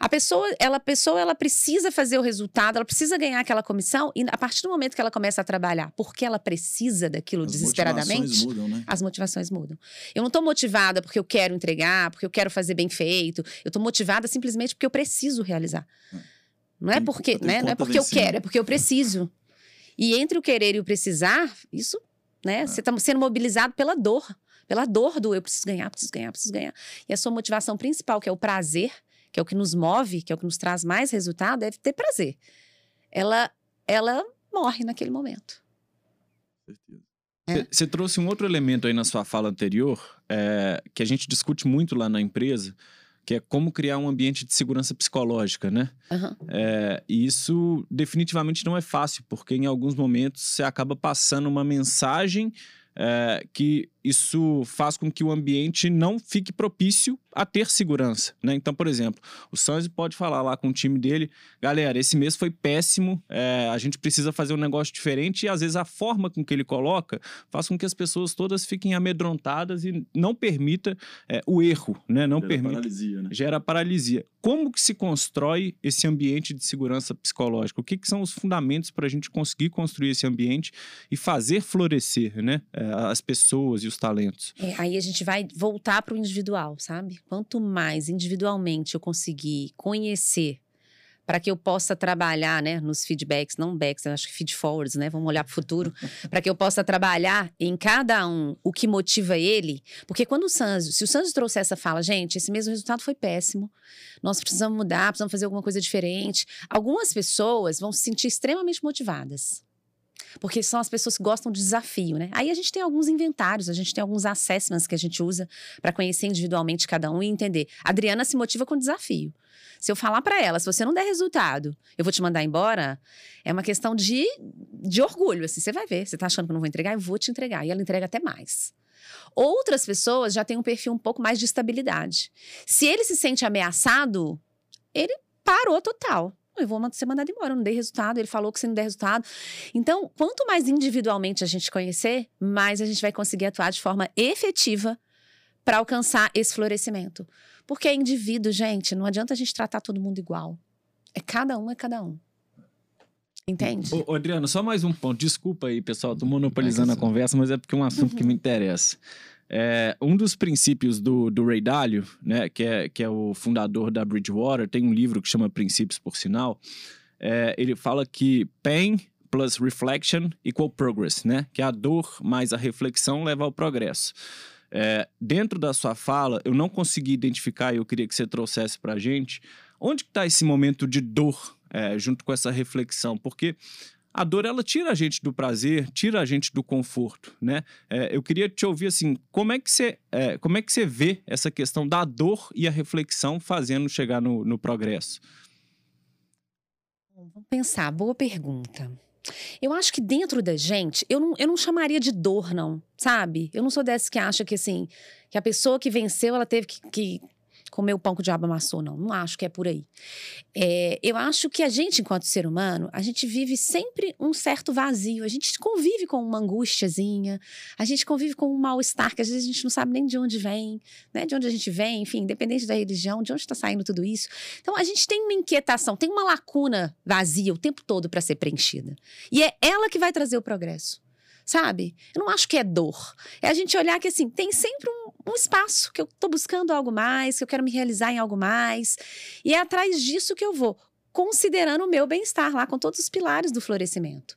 A pessoa, ela, a pessoa, ela precisa fazer o resultado, ela precisa ganhar aquela comissão, e a partir do momento que ela começa a trabalhar, porque ela precisa daquilo as desesperadamente, motivações mudam, né? as motivações mudam. Eu não estou motivada porque eu quero entregar, porque eu quero fazer bem feito. Eu estou motivada simplesmente porque eu preciso realizar. É. Não é porque, né? Não é porque eu quero, é porque eu preciso. E entre o querer e o precisar, isso, né? É. Você está sendo mobilizado pela dor, pela dor do eu preciso ganhar, preciso ganhar, preciso ganhar. E a sua motivação principal, que é o prazer, que é o que nos move, que é o que nos traz mais resultado, deve ter prazer. Ela, ela morre naquele momento. Certeza. Você é. trouxe um outro elemento aí na sua fala anterior, é, que a gente discute muito lá na empresa, que é como criar um ambiente de segurança psicológica, né? Uhum. É, e isso definitivamente não é fácil, porque em alguns momentos você acaba passando uma mensagem é, que isso faz com que o ambiente não fique propício a ter segurança, né? Então, por exemplo, o Sanzi pode falar lá com o time dele, galera, esse mês foi péssimo, é, a gente precisa fazer um negócio diferente e às vezes a forma com que ele coloca faz com que as pessoas todas fiquem amedrontadas e não permita é, o erro, né? Não gera permita, paralisia, né? gera paralisia. Como que se constrói esse ambiente de segurança psicológica? O que, que são os fundamentos para a gente conseguir construir esse ambiente e fazer florescer, né? É, as pessoas e os talentos. É, aí a gente vai voltar para o individual, sabe? Quanto mais individualmente eu conseguir conhecer para que eu possa trabalhar, né, nos feedbacks, não backs, acho que feed forwards, né, vamos olhar para o futuro, para que eu possa trabalhar em cada um o que motiva ele, porque quando o Sanzio, se o Sanzio trouxe essa fala, gente, esse mesmo resultado foi péssimo, nós precisamos mudar, precisamos fazer alguma coisa diferente, algumas pessoas vão se sentir extremamente motivadas, porque são as pessoas que gostam de desafio, né? Aí a gente tem alguns inventários, a gente tem alguns assessments que a gente usa para conhecer individualmente cada um e entender. A Adriana se motiva com desafio. Se eu falar para ela, se você não der resultado, eu vou te mandar embora, é uma questão de, de orgulho. Assim, você vai ver, você tá achando que eu não vou entregar, eu vou te entregar. E ela entrega até mais. Outras pessoas já têm um perfil um pouco mais de estabilidade. Se ele se sente ameaçado, ele parou total eu vou ser mandado embora, eu não dei resultado, ele falou que você não der resultado. Então, quanto mais individualmente a gente conhecer, mais a gente vai conseguir atuar de forma efetiva para alcançar esse florescimento. Porque é indivíduo, gente, não adianta a gente tratar todo mundo igual. É cada um, é cada um. Entende? Ô, Adriano, só mais um ponto. Desculpa aí, pessoal, tô monopolizando a conversa, mas é porque é um assunto uhum. que me interessa. É, um dos princípios do, do Ray Dalio, né, que é, que é o fundador da Bridgewater, tem um livro que chama Princípios por Sinal. É, ele fala que pain plus reflection equal progress, né? Que a dor mais a reflexão leva ao progresso. É, dentro da sua fala, eu não consegui identificar e eu queria que você trouxesse para a gente onde está esse momento de dor é, junto com essa reflexão, porque a dor ela tira a gente do prazer, tira a gente do conforto, né? É, eu queria te ouvir assim, como é que você, é, como é que você vê essa questão da dor e a reflexão fazendo chegar no, no progresso? Vamos pensar, boa pergunta. Eu acho que dentro da gente, eu não, eu não chamaria de dor, não, sabe? Eu não sou dessa que acha que assim, que a pessoa que venceu, ela teve que, que comer o pão que o diabo amassou, não. Não acho que é por aí. É, eu acho que a gente, enquanto ser humano, a gente vive sempre um certo vazio. A gente convive com uma angustiazinha, a gente convive com um mal-estar que às vezes a gente não sabe nem de onde vem, né? De onde a gente vem, enfim, independente da religião, de onde está saindo tudo isso. Então a gente tem uma inquietação, tem uma lacuna vazia o tempo todo para ser preenchida. E é ela que vai trazer o progresso sabe? Eu não acho que é dor. É a gente olhar que, assim, tem sempre um, um espaço que eu tô buscando algo mais, que eu quero me realizar em algo mais. E é atrás disso que eu vou, considerando o meu bem-estar lá, com todos os pilares do florescimento.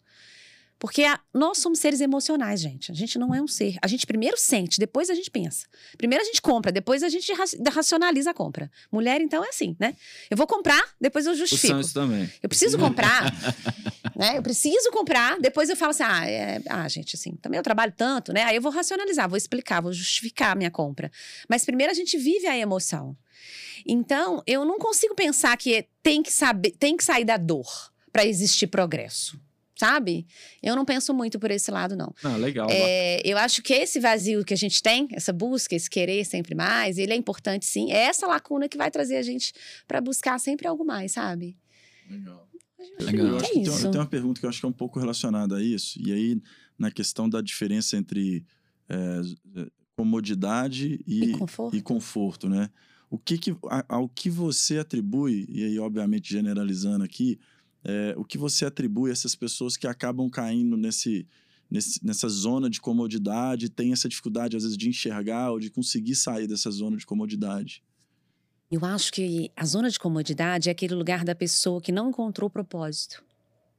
Porque a, nós somos seres emocionais, gente. A gente não é um ser. A gente primeiro sente, depois a gente pensa. Primeiro a gente compra, depois a gente racionaliza a compra. Mulher, então, é assim, né? Eu vou comprar, depois eu justifico. Isso também. Eu preciso comprar, né? Eu preciso comprar, depois eu falo assim, ah, é, ah, gente, assim, também eu trabalho tanto, né? Aí eu vou racionalizar, vou explicar, vou justificar a minha compra. Mas primeiro a gente vive a emoção. Então, eu não consigo pensar que tem que saber, tem que sair da dor para existir progresso sabe? Eu não penso muito por esse lado, não. Ah, legal. É, eu acho que esse vazio que a gente tem, essa busca, esse querer sempre mais, ele é importante sim. É essa lacuna que vai trazer a gente para buscar sempre algo mais, sabe? Legal. Legal. Eu, acho que é tem, tem, uma pergunta que eu acho que é um pouco relacionada a isso. E aí, na questão da diferença entre é, comodidade e, e, conforto. e conforto, né? O que que, ao que você atribui, e aí, obviamente, generalizando aqui, é, o que você atribui a essas pessoas que acabam caindo nesse, nesse, nessa zona de comodidade, tem essa dificuldade, às vezes, de enxergar ou de conseguir sair dessa zona de comodidade? Eu acho que a zona de comodidade é aquele lugar da pessoa que não encontrou propósito.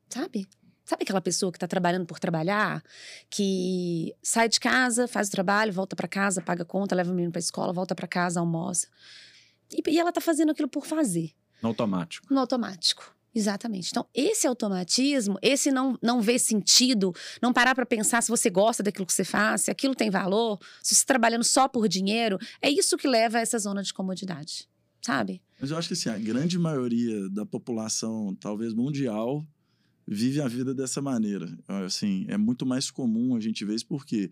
Sabe? Sabe aquela pessoa que está trabalhando por trabalhar, que sai de casa, faz o trabalho, volta para casa, paga conta, leva o menino para escola, volta para casa, almoça. E, e ela está fazendo aquilo por fazer. No automático. No automático. Exatamente. Então, esse automatismo, esse não, não ver sentido, não parar para pensar se você gosta daquilo que você faz, se aquilo tem valor, se você está trabalhando só por dinheiro, é isso que leva a essa zona de comodidade, sabe? Mas eu acho que assim, a grande maioria da população, talvez mundial, vive a vida dessa maneira. Assim, é muito mais comum a gente ver isso porque,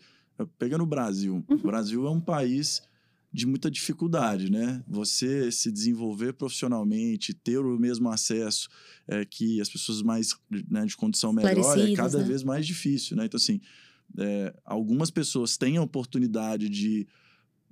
pegando o Brasil, uhum. o Brasil é um país de muita dificuldade, né? Você se desenvolver profissionalmente, ter o mesmo acesso é, que as pessoas mais né, de condição melhor é cada né? vez mais difícil, né? Então, assim, é, algumas pessoas têm a oportunidade de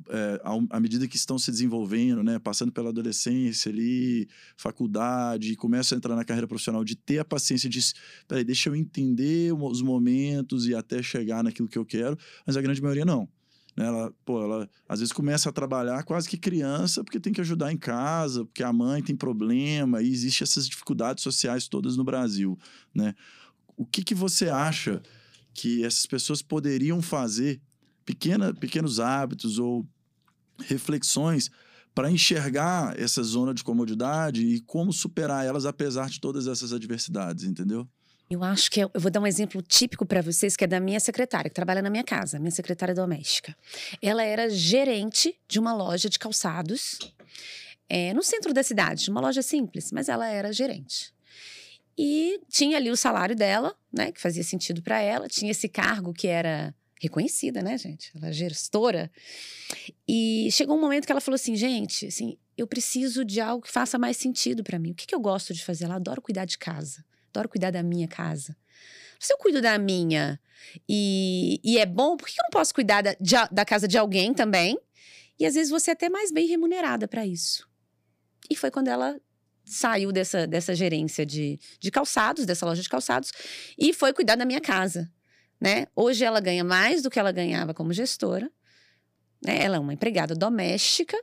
é, à medida que estão se desenvolvendo, né, passando pela adolescência ali, faculdade, começam a entrar na carreira profissional, de ter a paciência de, peraí, deixa eu entender os momentos e até chegar naquilo que eu quero, mas a grande maioria não. Né? Ela, pô, ela às vezes começa a trabalhar quase que criança porque tem que ajudar em casa, porque a mãe tem problema e existe essas dificuldades sociais todas no Brasil, né? O que, que você acha que essas pessoas poderiam fazer, pequena, pequenos hábitos ou reflexões para enxergar essa zona de comodidade e como superar elas apesar de todas essas adversidades, entendeu? Eu acho que eu, eu vou dar um exemplo típico para vocês, que é da minha secretária, que trabalha na minha casa, minha secretária doméstica. Ela era gerente de uma loja de calçados é, no centro da cidade, uma loja simples, mas ela era gerente. E tinha ali o salário dela, né, que fazia sentido para ela, tinha esse cargo que era reconhecida, né, gente? Ela é gestora. E chegou um momento que ela falou assim, gente, assim, eu preciso de algo que faça mais sentido para mim. O que, que eu gosto de fazer? Ela adora cuidar de casa adoro cuidar da minha casa. Se eu cuido da minha e, e é bom, por que eu não posso cuidar da, de, da casa de alguém também? E às vezes você é até mais bem remunerada para isso. E foi quando ela saiu dessa, dessa gerência de, de calçados, dessa loja de calçados, e foi cuidar da minha casa. Né? Hoje ela ganha mais do que ela ganhava como gestora, Né? Ela é uma empregada doméstica,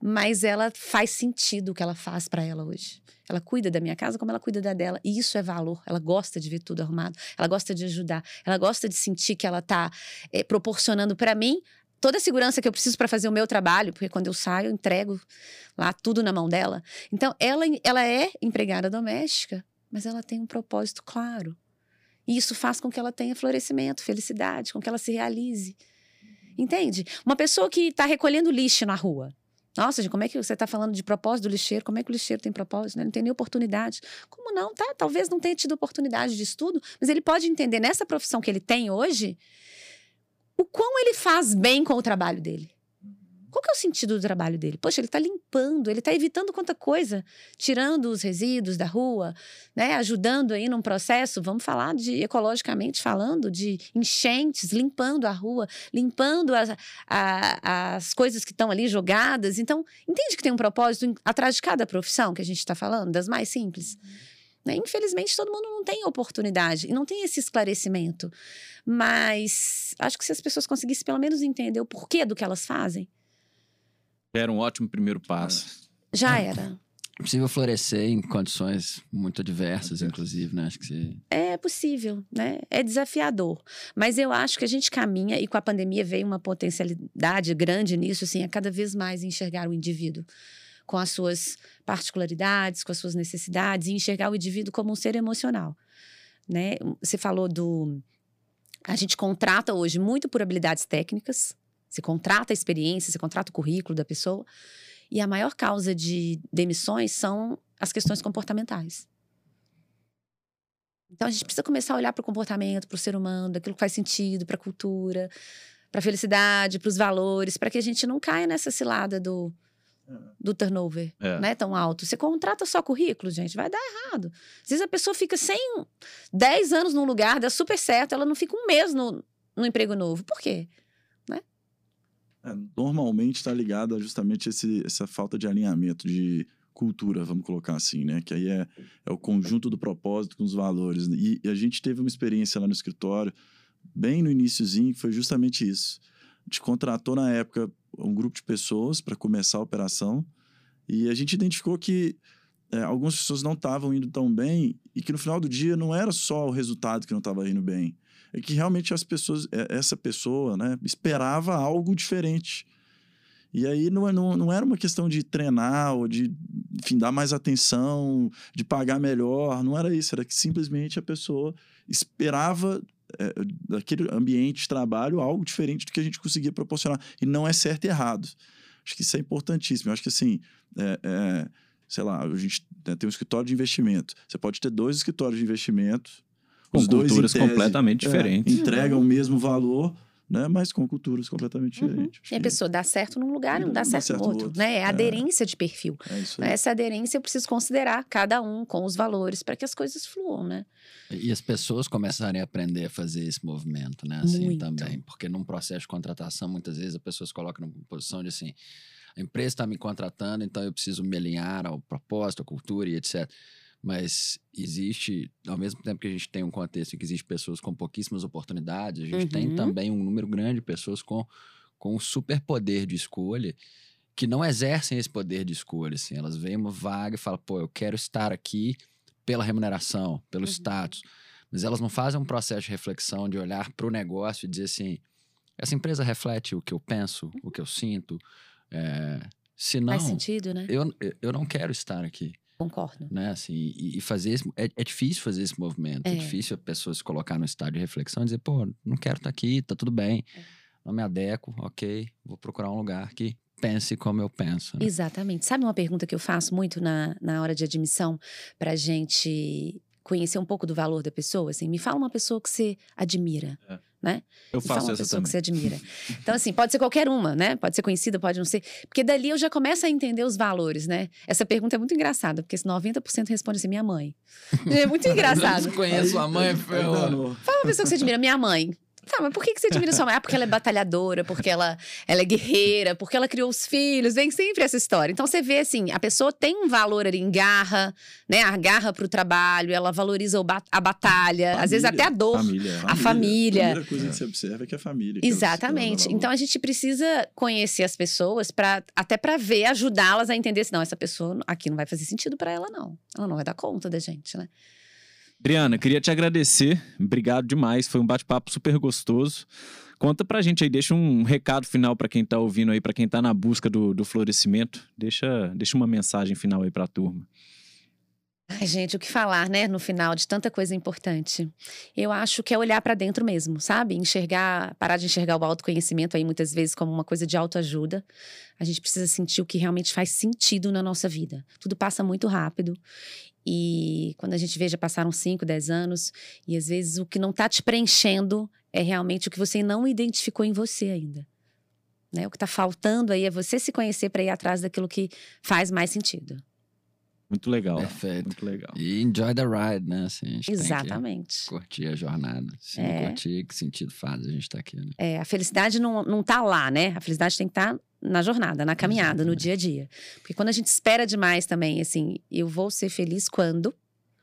mas ela faz sentido o que ela faz para ela hoje. Ela cuida da minha casa como ela cuida da dela. E isso é valor. Ela gosta de ver tudo arrumado. Ela gosta de ajudar. Ela gosta de sentir que ela está é, proporcionando para mim toda a segurança que eu preciso para fazer o meu trabalho, porque quando eu saio, eu entrego lá tudo na mão dela. Então, ela, ela é empregada doméstica, mas ela tem um propósito claro. E isso faz com que ela tenha florescimento, felicidade, com que ela se realize. Entende? Uma pessoa que está recolhendo lixo na rua. Nossa, gente, como é que você está falando de propósito do lixeiro? Como é que o lixeiro tem propósito? Né? Não tem nem oportunidade. Como não? Tá, talvez não tenha tido oportunidade de estudo, mas ele pode entender nessa profissão que ele tem hoje o quão ele faz bem com o trabalho dele. Qual que é o sentido do trabalho dele? Poxa, ele está limpando, ele está evitando quanta coisa, tirando os resíduos da rua, né? ajudando aí num processo, vamos falar de ecologicamente falando, de enchentes, limpando a rua, limpando as, a, as coisas que estão ali jogadas. Então, entende que tem um propósito atrás de cada profissão que a gente está falando, das mais simples? Né? Infelizmente, todo mundo não tem oportunidade e não tem esse esclarecimento. Mas acho que se as pessoas conseguissem pelo menos entender o porquê do que elas fazem. Era um ótimo primeiro passo. Já era. É possível florescer em condições muito adversas, inclusive, né? Acho que você... É possível, né? É desafiador. Mas eu acho que a gente caminha, e com a pandemia veio uma potencialidade grande nisso, assim, a cada vez mais enxergar o indivíduo com as suas particularidades, com as suas necessidades, e enxergar o indivíduo como um ser emocional. Né? Você falou do. A gente contrata hoje muito por habilidades técnicas, você contrata a experiência, você contrata o currículo da pessoa, e a maior causa de demissões são as questões comportamentais. Então a gente precisa começar a olhar para o comportamento, para o ser humano, daquilo que faz sentido, para a cultura, para a felicidade, para os valores, para que a gente não caia nessa cilada do do turnover, é. né, tão alto. Você contrata só currículo, gente, vai dar errado. Às vezes a pessoa fica sem 10 anos num lugar, dá super certo, ela não fica um mês no, no emprego novo. Por quê? É, normalmente está ligado a justamente esse, essa falta de alinhamento de cultura, vamos colocar assim, né? Que aí é, é o conjunto do propósito com os valores. E, e a gente teve uma experiência lá no escritório, bem no iníciozinho, que foi justamente isso. A gente contratou na época um grupo de pessoas para começar a operação e a gente identificou que é, algumas pessoas não estavam indo tão bem e que no final do dia não era só o resultado que não estava indo bem, é que realmente as pessoas, é, essa pessoa, né, esperava algo diferente. E aí não, não, não era uma questão de treinar ou de, enfim, dar mais atenção, de pagar melhor, não era isso, era que simplesmente a pessoa esperava é, daquele ambiente de trabalho algo diferente do que a gente conseguia proporcionar. E não é certo e errado. Acho que isso é importantíssimo. Eu acho que assim, é, é, sei lá, a gente né, tem um escritório de investimento. Você pode ter dois escritórios de investimento. Com os culturas tese, completamente é, diferentes. Entregam o mesmo valor, né? Mas com culturas completamente uhum. diferentes. E a pessoa dá certo num lugar e não dá, certo, certo no outro, outro. Né? É, é aderência de perfil. É Essa aderência eu preciso considerar cada um com os valores para que as coisas fluam, né? E as pessoas começarem a aprender a fazer esse movimento, né? Assim Muito. também. Porque num processo de contratação, muitas vezes a pessoa se coloca numa posição de assim, a empresa está me contratando, então eu preciso me alinhar ao propósito, à cultura e etc mas existe, ao mesmo tempo que a gente tem um contexto em que existe pessoas com pouquíssimas oportunidades, a gente uhum. tem também um número grande de pessoas com, com um super poder de escolha que não exercem esse poder de escolha. Assim. Elas veem uma vaga e falam, pô, eu quero estar aqui pela remuneração, pelo uhum. status. Mas elas não fazem um processo de reflexão, de olhar para o negócio e dizer assim: essa empresa reflete o que eu penso, o que eu sinto. É, se não, Faz sentido, né? Eu, eu não quero estar aqui. Concordo. Né? Assim, e, e fazer esse, é, é, difícil fazer esse movimento. É. é. difícil a pessoa se colocar no estado de reflexão e dizer, pô, não quero estar tá aqui, tá tudo bem. É. Não me adequo, ok, vou procurar um lugar que pense como eu penso. Né? Exatamente. Sabe uma pergunta que eu faço muito na, na hora de admissão pra gente conhecer um pouco do valor da pessoa? Assim, me fala uma pessoa que você admira. É né? Eu faço uma essa pessoa também. que você admira. Então, assim, pode ser qualquer uma, né? Pode ser conhecida, pode não ser. Porque dali eu já começo a entender os valores, né? Essa pergunta é muito engraçada, porque 90% responde assim, minha mãe. É muito engraçado. Eu conheço a mãe, Fala uma pessoa que você admira, minha mãe. Tá, mas por que, que você admira sua mãe? Ah, porque ela é batalhadora, porque ela, ela é guerreira, porque ela criou os filhos. Vem sempre essa história. Então você vê assim, a pessoa tem um valor ali em garra, né? A garra pro trabalho, ela valoriza ba a batalha, família, às vezes até a dor. Família, a família. A primeira coisa que você observa é que é a família. Exatamente. É então a gente precisa conhecer as pessoas para até para ver, ajudá-las a entender se não, essa pessoa aqui não vai fazer sentido para ela, não. Ela não vai dar conta da gente, né? Briana, queria te agradecer. Obrigado demais. Foi um bate-papo super gostoso. Conta pra gente aí, deixa um recado final para quem tá ouvindo aí, para quem tá na busca do, do florescimento. Deixa, deixa uma mensagem final aí pra turma. Ai, gente, o que falar, né, no final de tanta coisa importante. Eu acho que é olhar para dentro mesmo, sabe? Enxergar, parar de enxergar o autoconhecimento aí muitas vezes como uma coisa de autoajuda. A gente precisa sentir o que realmente faz sentido na nossa vida. Tudo passa muito rápido. E quando a gente vê, já passaram 5, 10 anos, e às vezes o que não está te preenchendo é realmente o que você não identificou em você ainda. Né? O que está faltando aí é você se conhecer para ir atrás daquilo que faz mais sentido. Muito legal. Perfeito. Muito legal. E enjoy the ride, né? Assim, Exatamente. curtir a jornada. Se é. não curtir, que sentido faz a gente estar tá aqui, né? É, a felicidade não, não tá lá, né? A felicidade tem que estar tá na jornada, na caminhada, Exatamente. no dia a dia. Porque quando a gente espera demais também, assim, eu vou ser feliz quando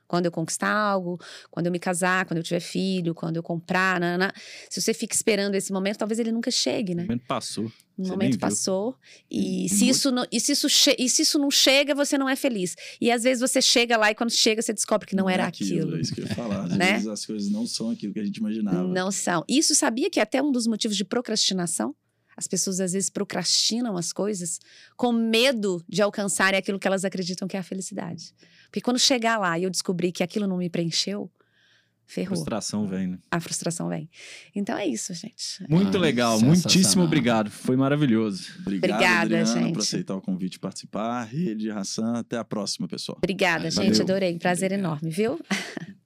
quando eu conquistar algo, quando eu me casar, quando eu tiver filho, quando eu comprar, se você fica esperando esse momento, talvez ele nunca chegue, né? O momento passou. O momento passou. E se, isso não, e, se isso e se isso não chega, você não é feliz. E às vezes você chega lá e quando chega, você descobre que não, não era é aquilo, aquilo. É isso que eu ia falar. Às né? vezes as coisas não são aquilo que a gente imaginava. Não são. Isso sabia que é até um dos motivos de procrastinação? As pessoas às vezes procrastinam as coisas com medo de alcançarem aquilo que elas acreditam que é a felicidade. Porque quando chegar lá e eu descobrir que aquilo não me preencheu, ferrou. A frustração vem, né? A frustração vem. Então é isso, gente. Muito ah, legal. Muitíssimo obrigado. Foi maravilhoso. Obrigado, Obrigada, Adriana, gente. por aceitar o convite e participar. Rede Hassan, até a próxima, pessoal. Obrigada, Valeu. gente. Adorei. Prazer enorme, viu?